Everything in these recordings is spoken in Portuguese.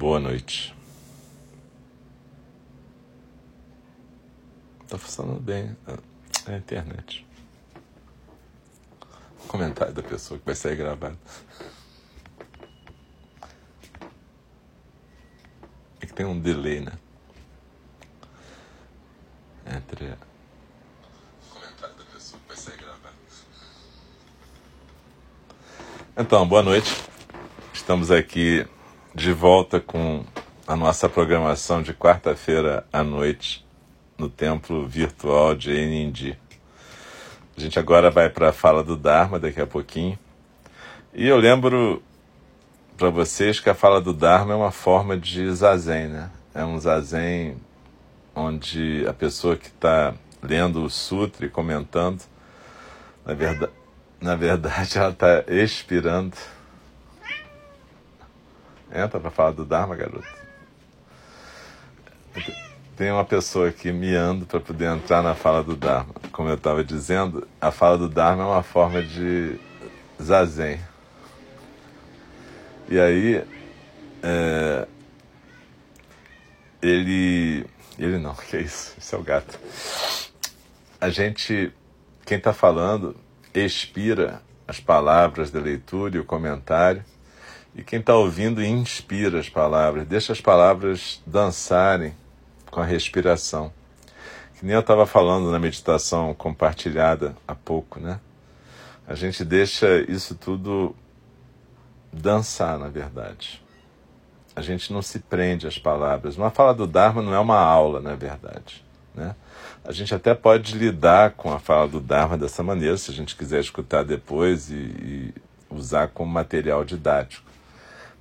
Boa noite. Tá funcionando bem a internet. Comentário da pessoa que vai sair gravado. É que tem um delay, né? Entre. Comentário da pessoa que vai sair gravado. Então, boa noite. Estamos aqui de volta com a nossa programação de quarta-feira à noite no templo virtual de Enindi. A gente agora vai para a fala do Dharma daqui a pouquinho. E eu lembro para vocês que a fala do Dharma é uma forma de zazen, né? É um zazen onde a pessoa que está lendo o sutra e comentando, na verdade, na verdade ela está expirando Entra para falar do Dharma, garoto. Tem uma pessoa aqui miando para poder entrar na fala do Dharma. Como eu estava dizendo, a fala do Dharma é uma forma de zazen. E aí, é, ele. Ele não, que é isso? Isso é o gato. A gente, quem está falando, expira as palavras da leitura e o comentário e quem está ouvindo inspira as palavras, deixa as palavras dançarem com a respiração. Que nem eu estava falando na meditação compartilhada há pouco, né? A gente deixa isso tudo dançar, na verdade. A gente não se prende às palavras. Uma fala do Dharma não é uma aula, na verdade. Né? A gente até pode lidar com a fala do Dharma dessa maneira, se a gente quiser escutar depois e, e usar como material didático.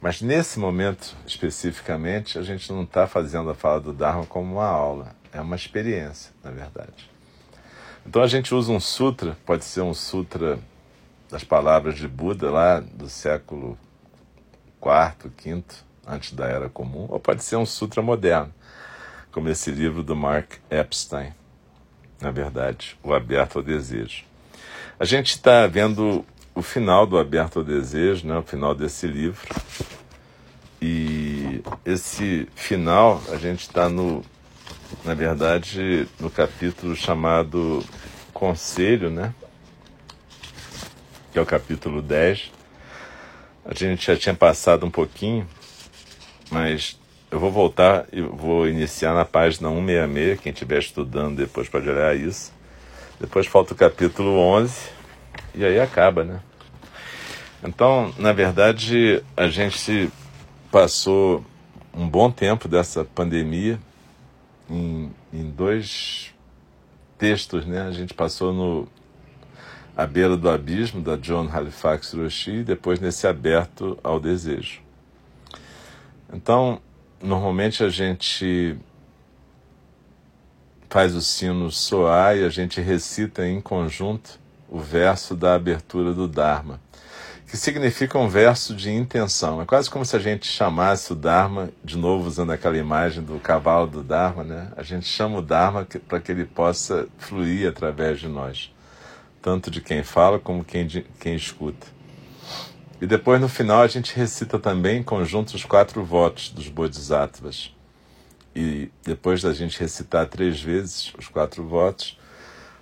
Mas nesse momento, especificamente, a gente não está fazendo a fala do Dharma como uma aula, é uma experiência, na verdade. Então a gente usa um sutra, pode ser um sutra das palavras de Buda lá do século IV, V, antes da Era Comum, ou pode ser um sutra moderno, como esse livro do Mark Epstein, na verdade, O Aberto ao Desejo. A gente está vendo o final do Aberto ao Desejo, né, o final desse livro. E esse final, a gente está no, na verdade, no capítulo chamado Conselho, né? Que é o capítulo 10. A gente já tinha passado um pouquinho, mas eu vou voltar e vou iniciar na página 166. Quem estiver estudando depois pode olhar isso. Depois falta o capítulo 11 e aí acaba, né? Então, na verdade, a gente passou um bom tempo dessa pandemia em, em dois textos, né? A gente passou no A Beira do Abismo, da John Halifax Roshi, e depois nesse Aberto ao Desejo. Então, normalmente a gente faz o sino soar e a gente recita em conjunto o verso da abertura do Dharma que significa um verso de intenção. É quase como se a gente chamasse o Dharma, de novo usando aquela imagem do cavalo do Dharma, né? A gente chama o Dharma para que ele possa fluir através de nós, tanto de quem fala como quem, de, quem escuta. E depois, no final, a gente recita também em conjunto os quatro votos dos Bodhisattvas. E depois da gente recitar três vezes os quatro votos,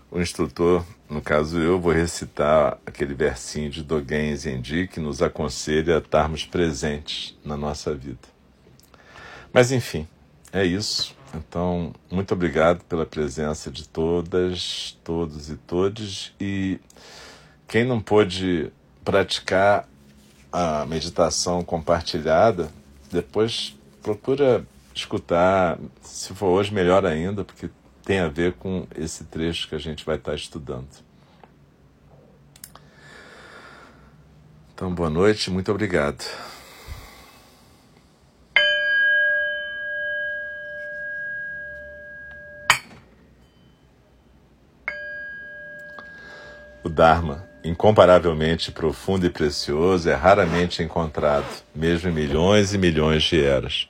o instrutor, no caso eu, vou recitar aquele versinho de Dogen Zenji que nos aconselha a estarmos presentes na nossa vida. Mas enfim, é isso. Então, muito obrigado pela presença de todas, todos e todes. E quem não pôde praticar a meditação compartilhada, depois procura escutar, se for hoje melhor ainda, porque tem a ver com esse trecho que a gente vai estar estudando. Então, boa noite, muito obrigado. O Dharma, incomparavelmente profundo e precioso, é raramente encontrado, mesmo em milhões e milhões de eras.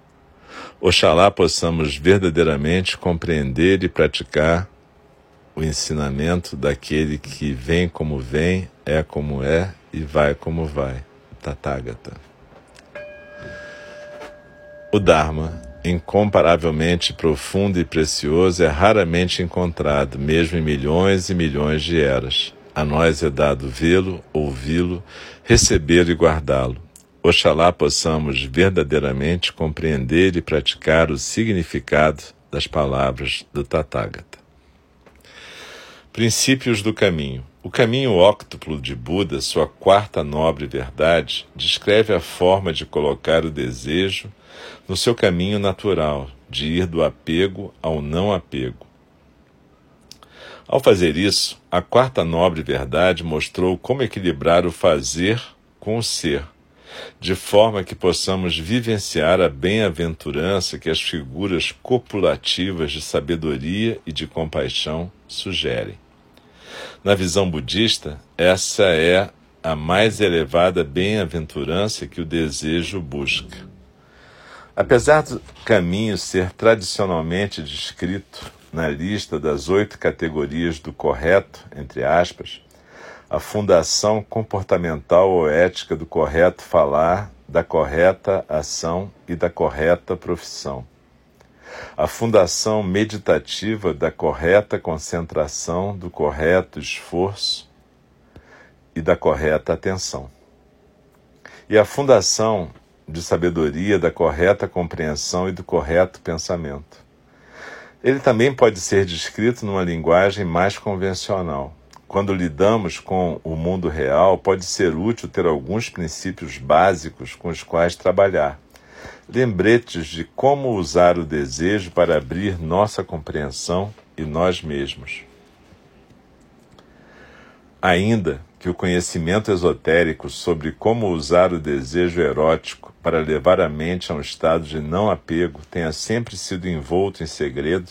Oxalá possamos verdadeiramente compreender e praticar o ensinamento daquele que vem como vem, é como é e vai como vai. Tathagata. O Dharma, incomparavelmente profundo e precioso, é raramente encontrado, mesmo em milhões e milhões de eras. A nós é dado vê-lo, ouvi-lo, recebê-lo e guardá-lo. Oxalá possamos verdadeiramente compreender e praticar o significado das palavras do Tathagata. Princípios do caminho. O caminho óctuplo de Buda, sua quarta nobre verdade, descreve a forma de colocar o desejo no seu caminho natural, de ir do apego ao não apego. Ao fazer isso, a quarta nobre verdade mostrou como equilibrar o fazer com o ser de forma que possamos vivenciar a bem-aventurança que as figuras copulativas de sabedoria e de compaixão sugerem. Na visão budista, essa é a mais elevada bem-aventurança que o desejo busca. Apesar do caminho ser tradicionalmente descrito na lista das oito categorias do correto, entre aspas, a fundação comportamental ou ética do correto falar, da correta ação e da correta profissão. A fundação meditativa da correta concentração, do correto esforço e da correta atenção. E a fundação de sabedoria da correta compreensão e do correto pensamento. Ele também pode ser descrito numa linguagem mais convencional quando lidamos com o mundo real, pode ser útil ter alguns princípios básicos com os quais trabalhar. Lembretes de como usar o desejo para abrir nossa compreensão e nós mesmos. Ainda que o conhecimento esotérico sobre como usar o desejo erótico para levar a mente a um estado de não apego tenha sempre sido envolto em segredo,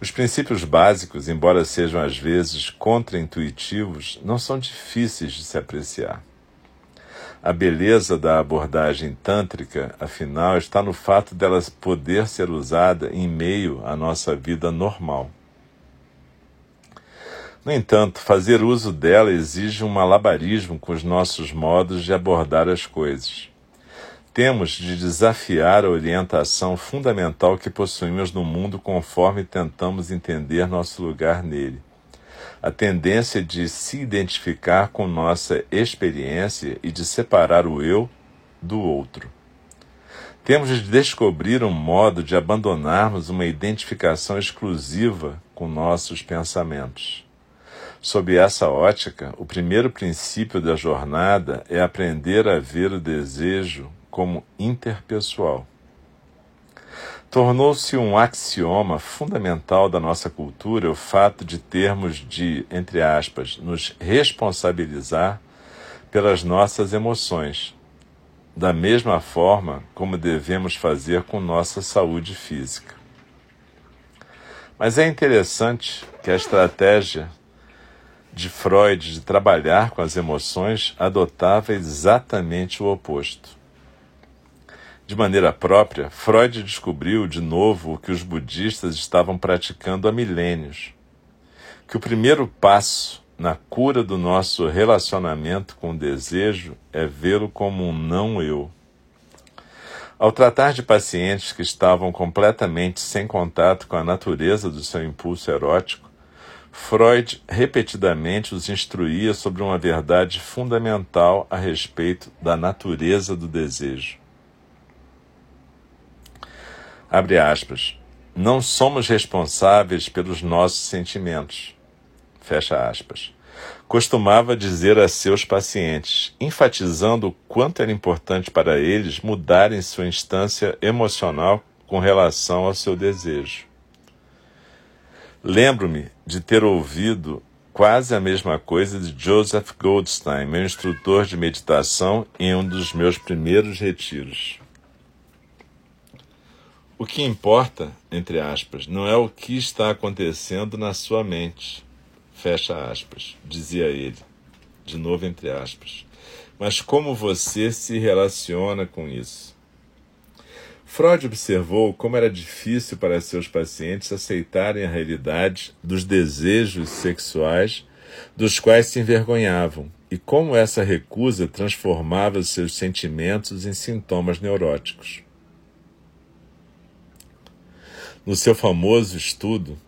os princípios básicos, embora sejam às vezes contraintuitivos, não são difíceis de se apreciar. A beleza da abordagem tântrica, afinal, está no fato dela poder ser usada em meio à nossa vida normal. No entanto, fazer uso dela exige um malabarismo com os nossos modos de abordar as coisas temos de desafiar a orientação fundamental que possuímos no mundo conforme tentamos entender nosso lugar nele. A tendência de se identificar com nossa experiência e de separar o eu do outro. Temos de descobrir um modo de abandonarmos uma identificação exclusiva com nossos pensamentos. Sob essa ótica, o primeiro princípio da jornada é aprender a ver o desejo como interpessoal. Tornou-se um axioma fundamental da nossa cultura o fato de termos de, entre aspas, nos responsabilizar pelas nossas emoções, da mesma forma como devemos fazer com nossa saúde física. Mas é interessante que a estratégia de Freud de trabalhar com as emoções adotava exatamente o oposto. De maneira própria, Freud descobriu de novo o que os budistas estavam praticando há milênios: que o primeiro passo na cura do nosso relacionamento com o desejo é vê-lo como um não-eu. Ao tratar de pacientes que estavam completamente sem contato com a natureza do seu impulso erótico, Freud repetidamente os instruía sobre uma verdade fundamental a respeito da natureza do desejo. Abre aspas. Não somos responsáveis pelos nossos sentimentos. Fecha aspas. Costumava dizer a seus pacientes, enfatizando o quanto era importante para eles mudarem sua instância emocional com relação ao seu desejo. Lembro-me de ter ouvido quase a mesma coisa de Joseph Goldstein, meu instrutor de meditação, em um dos meus primeiros retiros. O que importa, entre aspas, não é o que está acontecendo na sua mente, fecha aspas, dizia ele, de novo entre aspas, mas como você se relaciona com isso. Freud observou como era difícil para seus pacientes aceitarem a realidade dos desejos sexuais dos quais se envergonhavam e como essa recusa transformava seus sentimentos em sintomas neuróticos. No seu famoso estudo,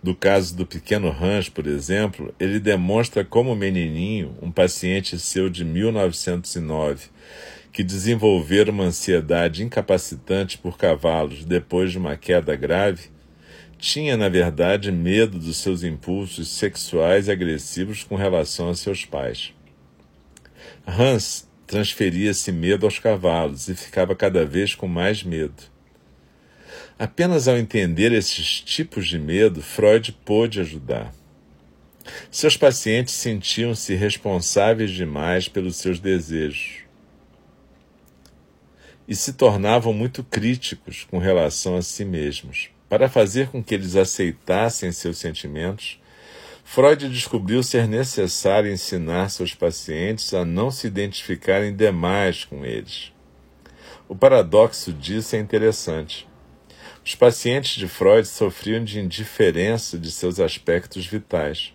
do caso do pequeno Hans, por exemplo, ele demonstra como o menininho, um paciente seu de 1909, que desenvolvera uma ansiedade incapacitante por cavalos depois de uma queda grave, tinha, na verdade, medo dos seus impulsos sexuais e agressivos com relação a seus pais. Hans transferia esse medo aos cavalos e ficava cada vez com mais medo. Apenas ao entender esses tipos de medo, Freud pôde ajudar. Seus pacientes sentiam-se responsáveis demais pelos seus desejos e se tornavam muito críticos com relação a si mesmos. Para fazer com que eles aceitassem seus sentimentos, Freud descobriu ser necessário ensinar seus pacientes a não se identificarem demais com eles. O paradoxo disso é interessante. Os pacientes de Freud sofriam de indiferença de seus aspectos vitais.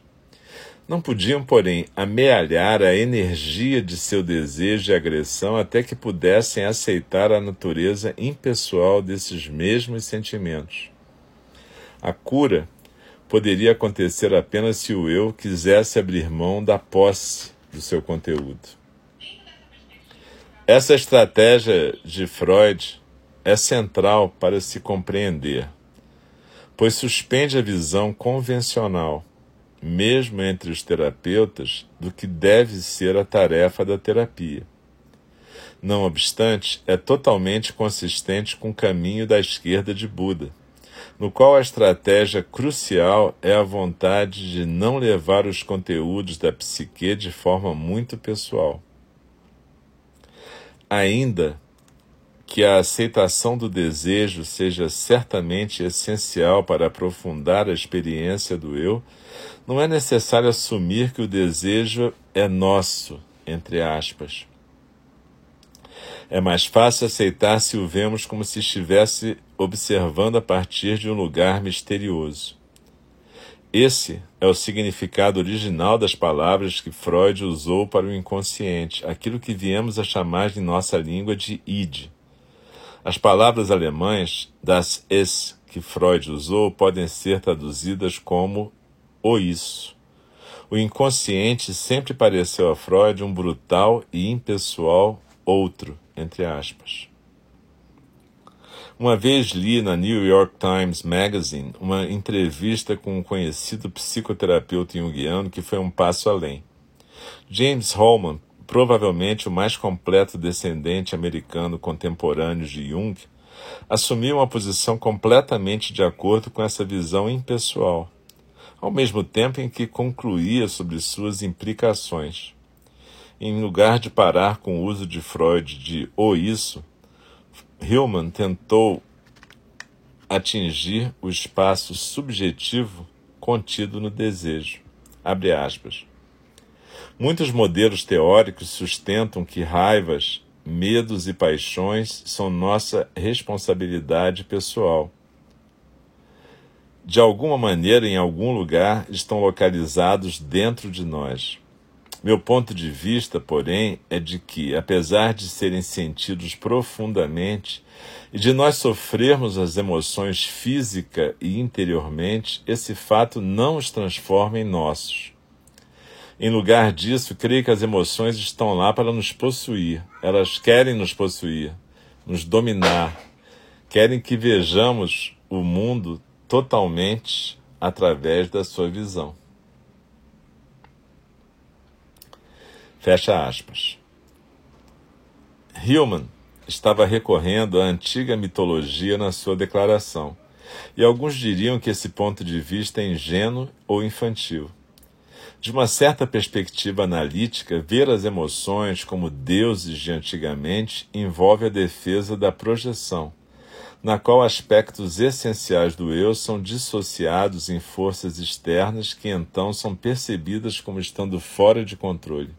Não podiam, porém, amealhar a energia de seu desejo de agressão até que pudessem aceitar a natureza impessoal desses mesmos sentimentos. A cura poderia acontecer apenas se o eu quisesse abrir mão da posse do seu conteúdo. Essa estratégia de Freud é central para se compreender, pois suspende a visão convencional, mesmo entre os terapeutas, do que deve ser a tarefa da terapia. Não obstante, é totalmente consistente com o caminho da esquerda de Buda, no qual a estratégia crucial é a vontade de não levar os conteúdos da psique de forma muito pessoal. Ainda que a aceitação do desejo seja certamente essencial para aprofundar a experiência do eu, não é necessário assumir que o desejo é nosso, entre aspas. É mais fácil aceitar se o vemos como se estivesse observando a partir de um lugar misterioso. Esse é o significado original das palavras que Freud usou para o inconsciente, aquilo que viemos a chamar em nossa língua de id. As palavras alemãs das es que Freud usou podem ser traduzidas como o isso. O inconsciente sempre pareceu a Freud um brutal e impessoal outro, entre aspas. Uma vez li na New York Times Magazine uma entrevista com um conhecido psicoterapeuta junguiano que foi um passo além. James Holman provavelmente o mais completo descendente americano contemporâneo de Jung, assumiu uma posição completamente de acordo com essa visão impessoal, ao mesmo tempo em que concluía sobre suas implicações. Em lugar de parar com o uso de Freud de o isso, Hillman tentou atingir o espaço subjetivo contido no desejo. Abre aspas. Muitos modelos teóricos sustentam que raivas, medos e paixões são nossa responsabilidade pessoal. De alguma maneira, em algum lugar, estão localizados dentro de nós. Meu ponto de vista, porém, é de que, apesar de serem sentidos profundamente e de nós sofrermos as emoções física e interiormente, esse fato não os transforma em nossos. Em lugar disso, creio que as emoções estão lá para nos possuir. Elas querem nos possuir, nos dominar. Querem que vejamos o mundo totalmente através da sua visão. Fecha aspas. Hillman estava recorrendo à antiga mitologia na sua declaração, e alguns diriam que esse ponto de vista é ingênuo ou infantil. De uma certa perspectiva analítica, ver as emoções como deuses de antigamente envolve a defesa da projeção, na qual aspectos essenciais do eu são dissociados em forças externas que então são percebidas como estando fora de controle.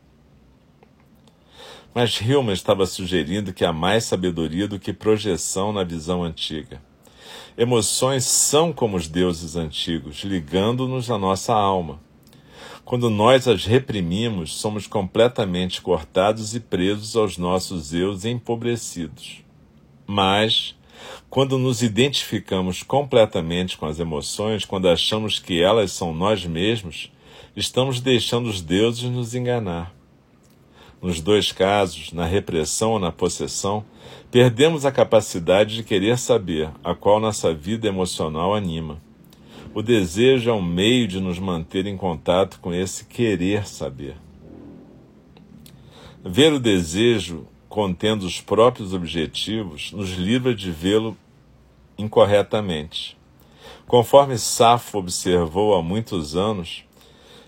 Mas Hillman estava sugerindo que há mais sabedoria do que projeção na visão antiga. Emoções são como os deuses antigos, ligando-nos à nossa alma. Quando nós as reprimimos, somos completamente cortados e presos aos nossos eus empobrecidos. Mas, quando nos identificamos completamente com as emoções, quando achamos que elas são nós mesmos, estamos deixando os deuses nos enganar. Nos dois casos, na repressão ou na possessão, perdemos a capacidade de querer saber, a qual nossa vida emocional anima. O desejo é um meio de nos manter em contato com esse querer saber. Ver o desejo contendo os próprios objetivos, nos livra de vê-lo incorretamente. Conforme Safo observou há muitos anos,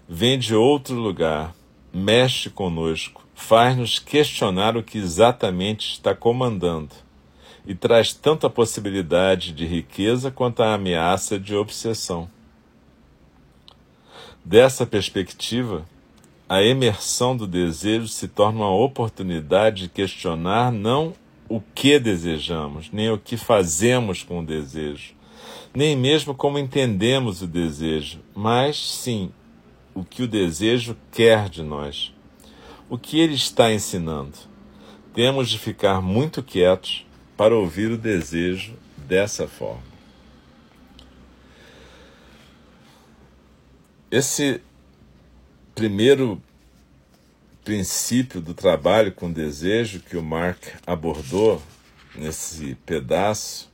vem de outro lugar, mexe conosco, faz-nos questionar o que exatamente está comandando e traz tanto a possibilidade de riqueza quanto a ameaça de obsessão. Dessa perspectiva, a emersão do desejo se torna uma oportunidade de questionar não o que desejamos, nem o que fazemos com o desejo, nem mesmo como entendemos o desejo, mas sim o que o desejo quer de nós, o que ele está ensinando. Temos de ficar muito quietos para ouvir o desejo dessa forma. Esse primeiro princípio do trabalho com desejo que o Mark abordou nesse pedaço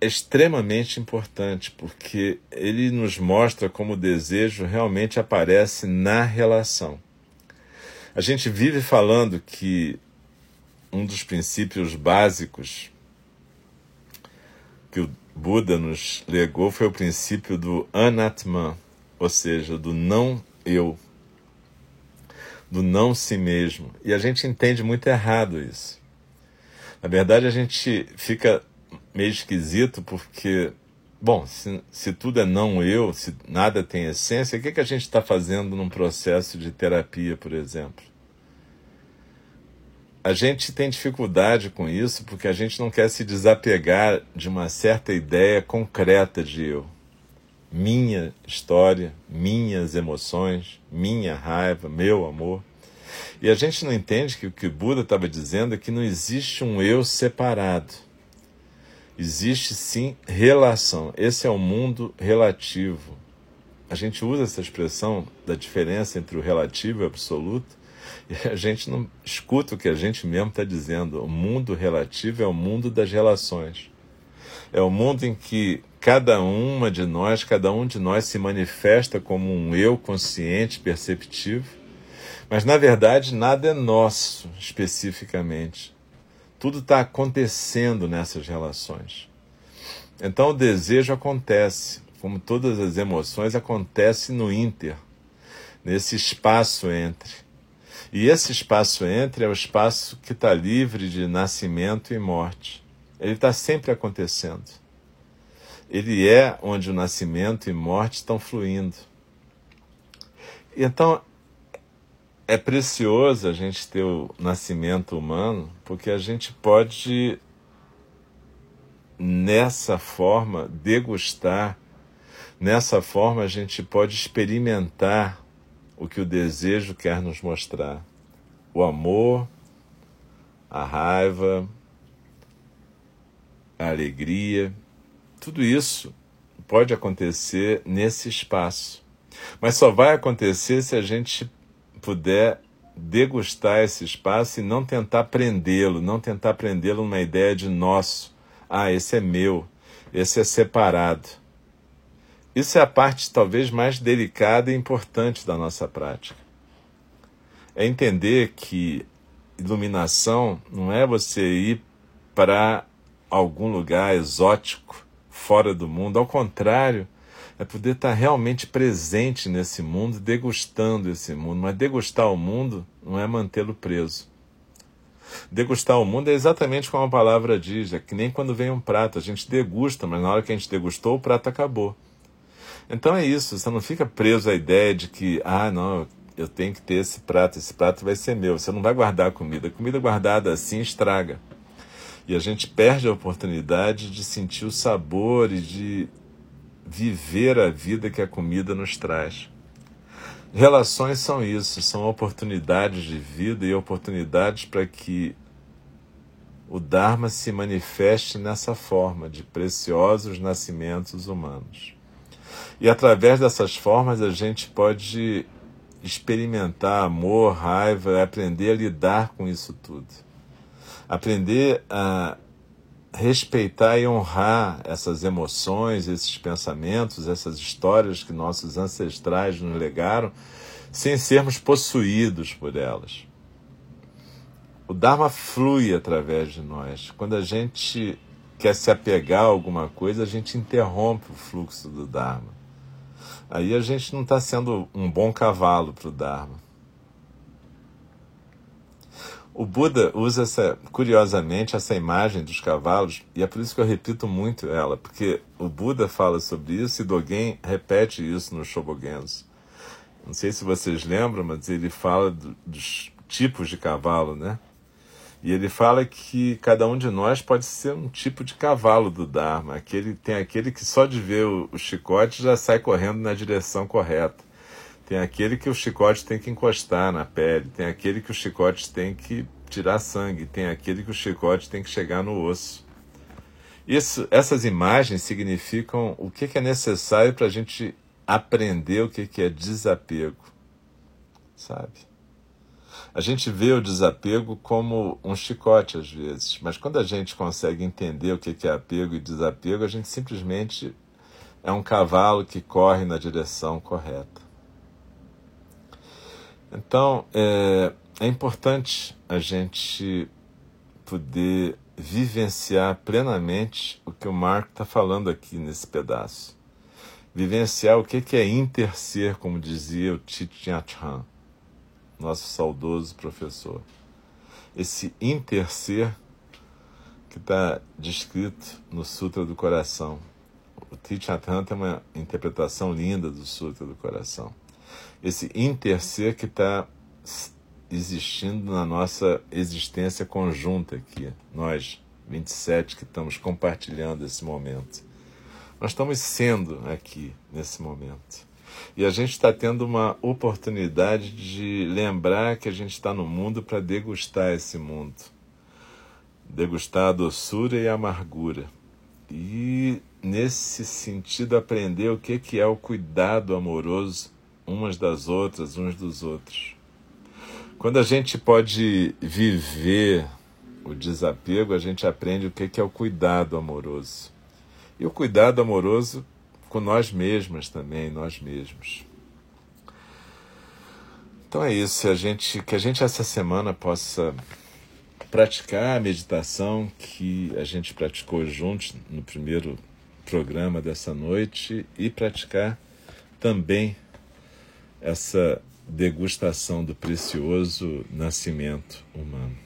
é extremamente importante porque ele nos mostra como o desejo realmente aparece na relação. A gente vive falando que um dos princípios básicos que o Buda nos legou foi o princípio do anatman, ou seja, do não eu, do não si mesmo. E a gente entende muito errado isso. Na verdade, a gente fica meio esquisito porque, bom, se, se tudo é não eu, se nada tem essência, o que, que a gente está fazendo num processo de terapia, por exemplo? A gente tem dificuldade com isso porque a gente não quer se desapegar de uma certa ideia concreta de eu minha história, minhas emoções, minha raiva, meu amor. E a gente não entende que o que o Buda estava dizendo é que não existe um eu separado. Existe sim relação. Esse é o mundo relativo. A gente usa essa expressão da diferença entre o relativo e o absoluto, e a gente não escuta o que a gente mesmo está dizendo. O mundo relativo é o mundo das relações. É o mundo em que cada uma de nós, cada um de nós se manifesta como um eu consciente, perceptivo, mas na verdade nada é nosso especificamente. Tudo está acontecendo nessas relações. Então o desejo acontece, como todas as emoções, acontece no ínter, nesse espaço entre. E esse espaço entre é o espaço que está livre de nascimento e morte. Ele está sempre acontecendo. Ele é onde o nascimento e morte estão fluindo. Então, é precioso a gente ter o nascimento humano, porque a gente pode, nessa forma, degustar, nessa forma, a gente pode experimentar o que o desejo quer nos mostrar: o amor, a raiva, a alegria tudo isso pode acontecer nesse espaço. Mas só vai acontecer se a gente puder degustar esse espaço e não tentar prendê-lo, não tentar prendê-lo numa ideia de nosso. Ah, esse é meu, esse é separado. Isso é a parte talvez mais delicada e importante da nossa prática. É entender que iluminação não é você ir para algum lugar exótico fora do mundo. Ao contrário, é poder estar realmente presente nesse mundo, degustando esse mundo. Mas degustar o mundo não é mantê-lo preso. Degustar o mundo é exatamente como a palavra diz, é que nem quando vem um prato, a gente degusta, mas na hora que a gente degustou, o prato acabou. Então é isso, você não fica preso à ideia de que, ah, não, eu tenho que ter esse prato, esse prato vai ser meu. Você não vai guardar a comida. A comida guardada assim estraga. E a gente perde a oportunidade de sentir o sabor e de viver a vida que a comida nos traz. Relações são isso, são oportunidades de vida e oportunidades para que o Dharma se manifeste nessa forma de preciosos nascimentos humanos. E através dessas formas a gente pode experimentar amor, raiva, aprender a lidar com isso tudo. Aprender a respeitar e honrar essas emoções, esses pensamentos, essas histórias que nossos ancestrais nos legaram, sem sermos possuídos por elas. O Dharma flui através de nós. Quando a gente quer se apegar a alguma coisa, a gente interrompe o fluxo do Dharma. Aí a gente não está sendo um bom cavalo para o Dharma. O Buda usa essa, curiosamente essa imagem dos cavalos, e é por isso que eu repito muito ela, porque o Buda fala sobre isso e Dogen repete isso no Shobogenzo. Não sei se vocês lembram, mas ele fala do, dos tipos de cavalo, né? E ele fala que cada um de nós pode ser um tipo de cavalo do Dharma. Aquele, tem aquele que só de ver o, o chicote já sai correndo na direção correta. Tem aquele que o chicote tem que encostar na pele, tem aquele que o chicote tem que tirar sangue, tem aquele que o chicote tem que chegar no osso. Isso, essas imagens significam o que é necessário para a gente aprender o que é desapego, sabe? A gente vê o desapego como um chicote às vezes, mas quando a gente consegue entender o que é apego e desapego, a gente simplesmente é um cavalo que corre na direção correta. Então, é, é importante a gente poder vivenciar plenamente o que o Marco está falando aqui nesse pedaço. Vivenciar o que é interser, como dizia o Thich Nhat nosso saudoso professor. Esse interser que está descrito no Sutra do Coração. O Hanh tem uma interpretação linda do Sutra do Coração esse interser que está existindo na nossa existência conjunta aqui, nós 27 que estamos compartilhando esse momento. Nós estamos sendo aqui nesse momento. E a gente está tendo uma oportunidade de lembrar que a gente está no mundo para degustar esse mundo. Degustar a doçura e a amargura. E, nesse sentido, aprender o que é o cuidado amoroso umas das outras, uns dos outros. Quando a gente pode viver o desapego, a gente aprende o que é o cuidado amoroso. E o cuidado amoroso com nós mesmas também, nós mesmos. Então é isso, a gente, que a gente essa semana possa praticar a meditação que a gente praticou juntos no primeiro programa dessa noite e praticar também essa degustação do precioso nascimento humano.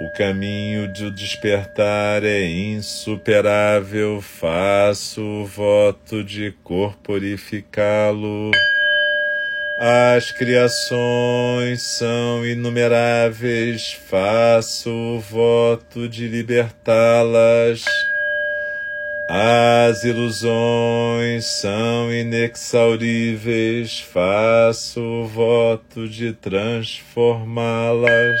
O caminho de despertar é insuperável, faço o voto de corporificá-lo. As criações são inumeráveis, faço o voto de libertá-las. As ilusões são inexauríveis, faço o voto de transformá-las.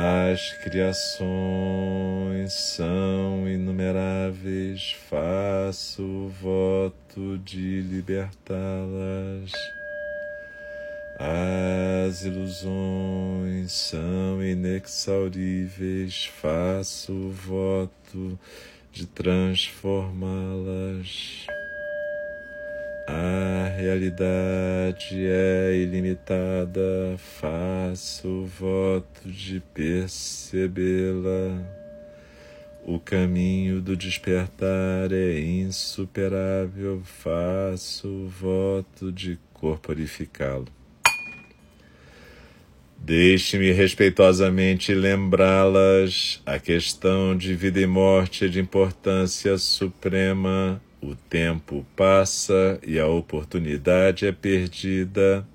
As criações são inumeráveis, faço voto de libertá-las. As ilusões são inexauríveis, faço voto de transformá-las. Realidade é ilimitada, faço voto de percebê-la. O caminho do despertar é insuperável, faço voto de corporificá-lo. Deixe-me respeitosamente lembrá-las: a questão de vida e morte é de importância suprema o tempo passa e a oportunidade é perdida.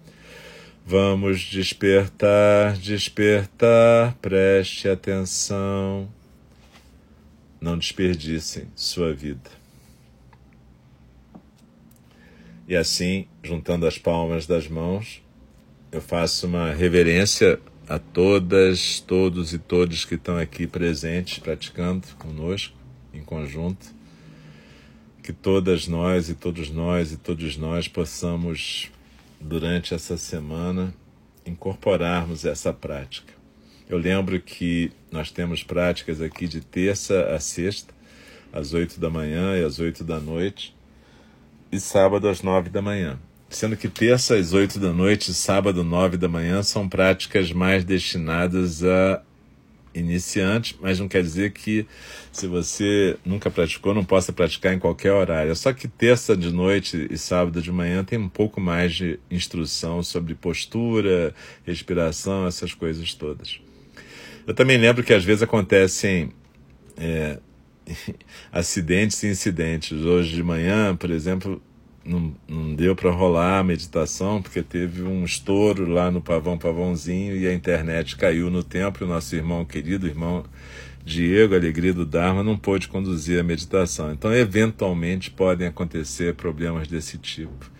Vamos despertar, despertar, preste atenção. Não desperdicem sua vida. E assim, juntando as palmas das mãos, eu faço uma reverência a todas, todos e todos que estão aqui presentes, praticando conosco, em conjunto que todas nós e todos nós e todos nós possamos, durante essa semana, incorporarmos essa prática. Eu lembro que nós temos práticas aqui de terça a sexta, às oito da manhã e às oito da noite, e sábado às nove da manhã. Sendo que terça às oito da noite e sábado nove da manhã são práticas mais destinadas a iniciante, mas não quer dizer que se você nunca praticou, não possa praticar em qualquer horário. Só que terça de noite e sábado de manhã tem um pouco mais de instrução sobre postura, respiração, essas coisas todas. Eu também lembro que às vezes acontecem é, acidentes e incidentes. Hoje de manhã, por exemplo, não, não deu para rolar a meditação porque teve um estouro lá no Pavão Pavãozinho e a internet caiu no templo. O nosso irmão querido, irmão Diego, Alegria do Dharma, não pôde conduzir a meditação. Então, eventualmente, podem acontecer problemas desse tipo.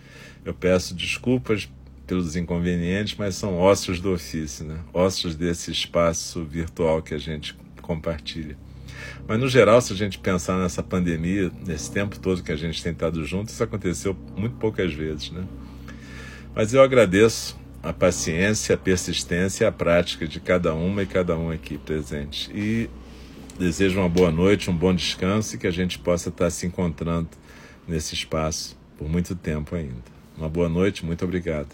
Eu peço desculpas pelos inconvenientes, mas são ossos do ofício, né? ossos desse espaço virtual que a gente compartilha. Mas, no geral, se a gente pensar nessa pandemia, nesse tempo todo que a gente tem estado junto, isso aconteceu muito poucas vezes. Né? Mas eu agradeço a paciência, a persistência e a prática de cada uma e cada um aqui presente. E desejo uma boa noite, um bom descanso e que a gente possa estar se encontrando nesse espaço por muito tempo ainda. Uma boa noite, muito obrigado.